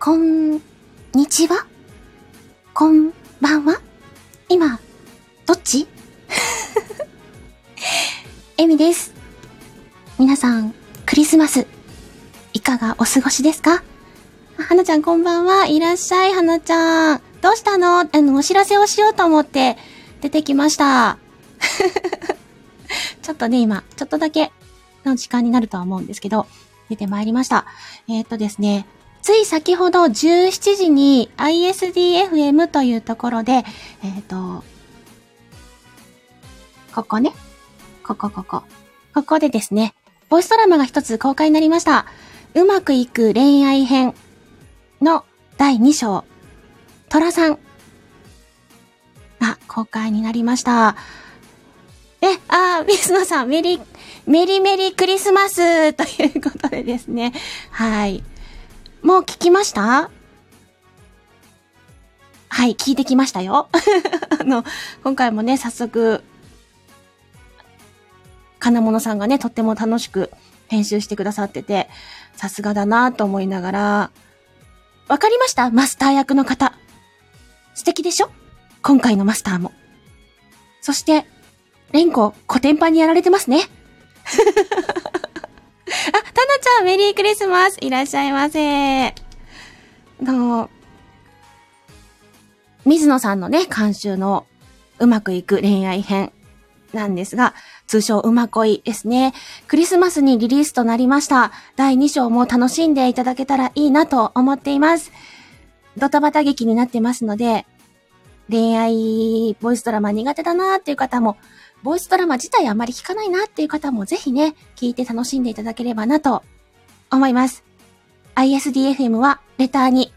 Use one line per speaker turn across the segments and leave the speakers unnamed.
こんにちは？こんばんは？今、どっち？エミです。皆さん、クリスマス、いかがお過ごしですか？はなちゃんこんばんは。いらっしゃい、はなちゃん。どうしたの？あの、お知らせをしようと思って出てきました。ちょっとね、今、ちょっとだけの時間になるとは思うんですけど、出てまいりました。えーっとですね、つい先ほど17時に ISDFM というところで、えーっと、ここね。ここここ。ここでですね、ボイスドラマが一つ公開になりました。うまくいく恋愛編の第2章、トラさんが公開になりました。え、あー、水野さん、メリ、メリメリクリスマスということでですね。はい。もう聞きました？はい、聞いてきましたよ。あの、今回もね、早速、金物さんがね、とっても楽しく編集してくださってて、さすがだなと思いながら、わかりました？マスター役の方。素敵でしょ？今回のマスターも。そして、レンコ、コテンパンにやられてますね。メリークリスマスいらっしゃいませ。あの、水野さんのね、監修のうまくいく恋愛編なんですが、通称うま恋ですね。クリスマスにリリースとなりました。第2章も楽しんでいただけたらいいなと思っています。ドタバタ劇になってますので、恋愛ボイスドラマ苦手だなーっていう方も、ボイスドラマ自体あまり聞かないなっていう方もぜひね、聞いて楽しんでいただければなと思います。ISDFM はレターに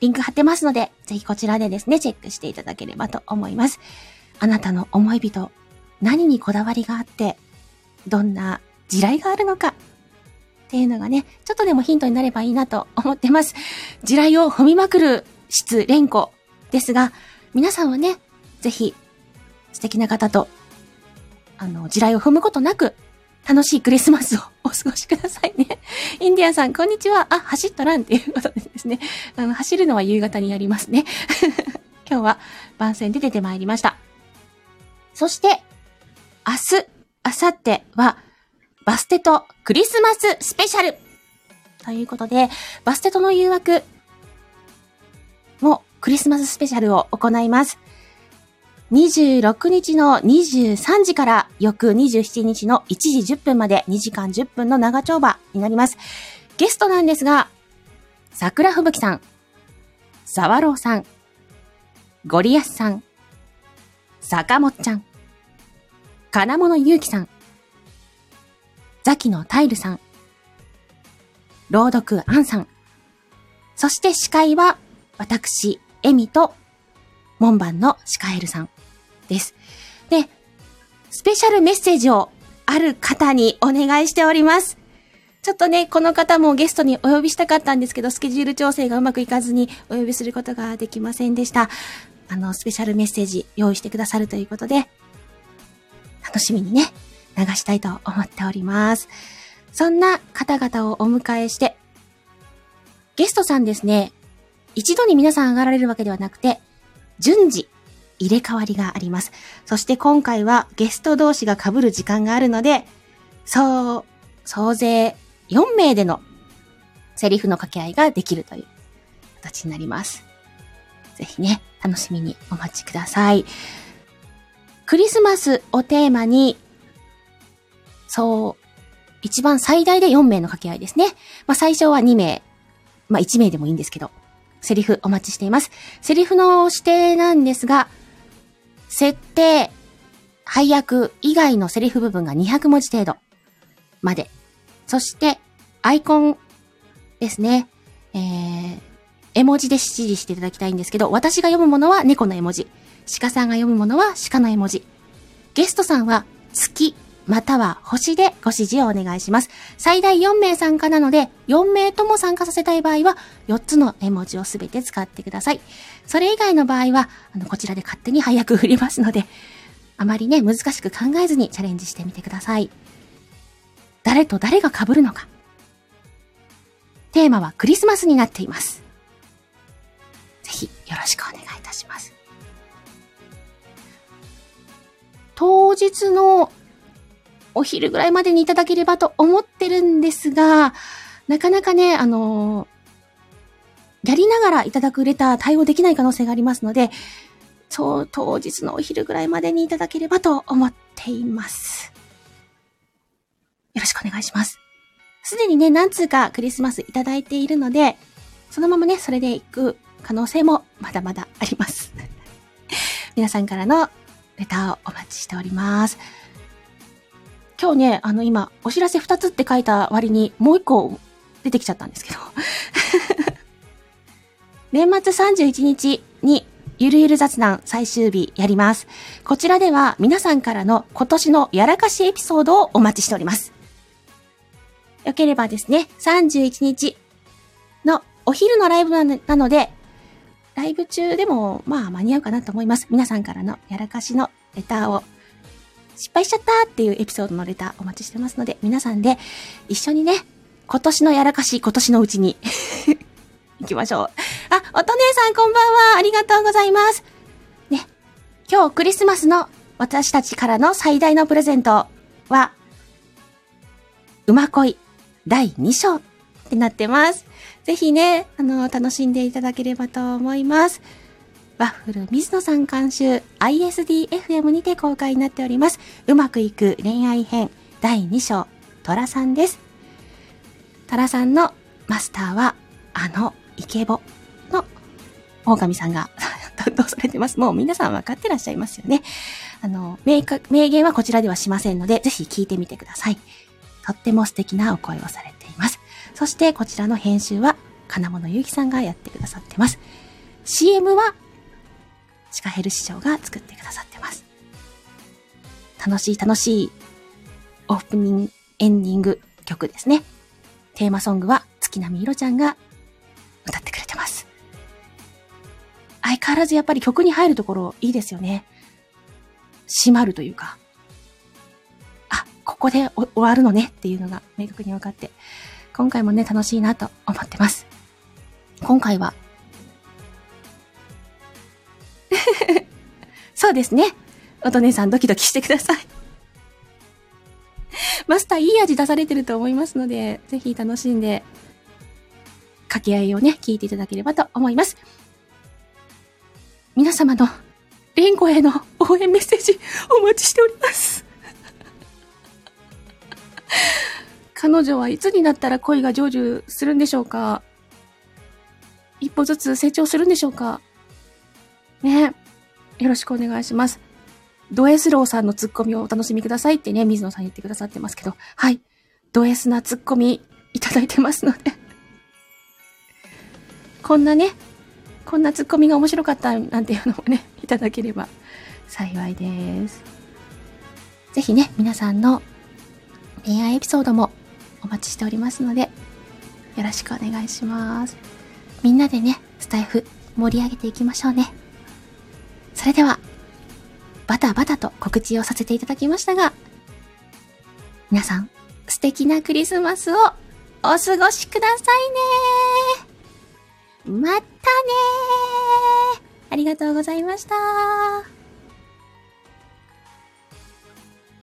リンク貼ってますので、ぜひこちらでですね、チェックしていただければと思います。あなたの思い人、何にこだわりがあって、どんな地雷があるのか、っていうのがね、ちょっとでもヒントになればいいなと思ってます。地雷を踏みまくる質連呼ですが、皆さんはね、ぜひ素敵な方と、あの、地雷を踏むことなく、楽しいクリスマスをお過ごしくださいね。インディアンさん、こんにちは。あ、走っとらんっていうことでですね。あの、走るのは夕方にやりますね。今日は番宣で出てまいりました。そして、明日、明後日は、バステとクリスマススペシャルということで、バステとの誘惑もクリスマススペシャルを行います。26日の23時から翌27日の1時10分まで2時間10分の長丁場になります。ゲストなんですが、桜吹雪さん、沢朗さん、ゴリアスさん、坂本ちゃん、金物ゆうきさん、ザキのタイルさん、朗読アンさん、そして司会は私、エミと門番のシカエルさんです。で、スペシャルメッセージをある方にお願いしております。ちょっとね、この方もゲストにお呼びしたかったんですけど、スケジュール調整がうまくいかずにお呼びすることができませんでした。あの、スペシャルメッセージ用意してくださるということで、楽しみにね、流したいと思っております。そんな方々をお迎えして、ゲストさんですね、一度に皆さん上がられるわけではなくて、順次入れ替わりがあります。そして今回はゲスト同士が被る時間があるので、そう、総勢4名でのセリフの掛け合いができるという形になります。ぜひね、楽しみにお待ちください。クリスマスをテーマに、そう、一番最大で4名の掛け合いですね。まあ最初は2名、まあ1名でもいいんですけど、セリフお待ちしています。セリフの指定なんですが、設定、配役以外のセリフ部分が200文字程度まで。そして、アイコンですね。えー、絵文字で指示していただきたいんですけど、私が読むものは猫の絵文字。鹿さんが読むものは鹿の絵文字。ゲストさんは月、または星でご指示をお願いします。最大4名参加なので、4名とも参加させたい場合は、4つの絵文字をすべて使ってください。それ以外の場合は、あの、こちらで勝手に配役振りますので、あまりね、難しく考えずにチャレンジしてみてください。誰と誰が被るのか。テーマはクリスマスになっています。ぜひよろしくお願いいたします。当日のお昼ぐらいまでにいただければと思ってるんですが、なかなかね、あのやりながらいただくレター対応できない可能性がありますので、そう、当日のお昼ぐらいまでにいただければと思っています。よろしくお願いします。すでにね、何通かクリスマスいただいているので、そのままね、それで行く可能性もまだまだあります。皆さんからのレターをお待ちしております。今日ね、あの今、お知らせ2つって書いた割にもう1個出てきちゃったんですけど。年末31日にゆるゆる雑談最終日やります。こちらでは皆さんからの今年のやらかしエピソードをお待ちしております。よければですね、31日のお昼のライブなので、ライブ中でもまあ間に合うかなと思います。皆さんからのやらかしのレターを失敗しちゃったっていうエピソードのレターお待ちしてますので、皆さんで一緒にね、今年のやらかし今年のうちに 行きましょう。あ、おと姉さんこんばんは。ありがとうございます。ね。今日クリスマスの私たちからの最大のプレゼントは、馬恋第2章ってなってます。ぜひね、あの、楽しんでいただければと思います。ワッフル水野さん監修 ISDFM にて公開になっております。うまくいく恋愛編第2章、トラさんです。トラさんのマスターは、あの、イケボの狼さんが 担当されてます。もう皆さん分かってらっしゃいますよね。あの、明明言はこちらではしませんので、ぜひ聞いてみてください。とっても素敵なお声をされています。そしてこちらの編集は、金物ゆうきさんがやってくださってます。CM は、シカヘル師匠が作ってくださってます。楽しい楽しいオープニング、エンディング曲ですね。テーマソングは月並みいろちゃんが歌ってくれてます。相変わらずやっぱり曲に入るところいいですよね。閉まるというか、あ、ここで終わるのねっていうのが明確に分かって、今回もね、楽しいなと思ってます。今回は、そうですね。おとねさんドキドキしてください。マスターいい味出されてると思いますので、ぜひ楽しんで掛け合いをね、聞いていただければと思います。皆様の、レンコへの応援メッセージお待ちしております。彼女はいつになったら恋が成就するんでしょうか？一歩ずつ成長するんでしょうか？ねよろしくお願いします。ド S ローさんのツッコミをお楽しみくださいってね、水野さん言ってくださってますけど、はい。ド S なツッコミいただいてますので こんなね、こんなツッコミが面白かったなんていうのもね、いただければ幸いです。ぜひね、皆さんの恋愛エピソードもお待ちしておりますので、よろしくお願いします。みんなでね、スタイフ盛り上げていきましょうね。それでは、バタバタと告知をさせていただきましたが、皆さん、素敵なクリスマスをお過ごしくださいね。またねありがとうございました。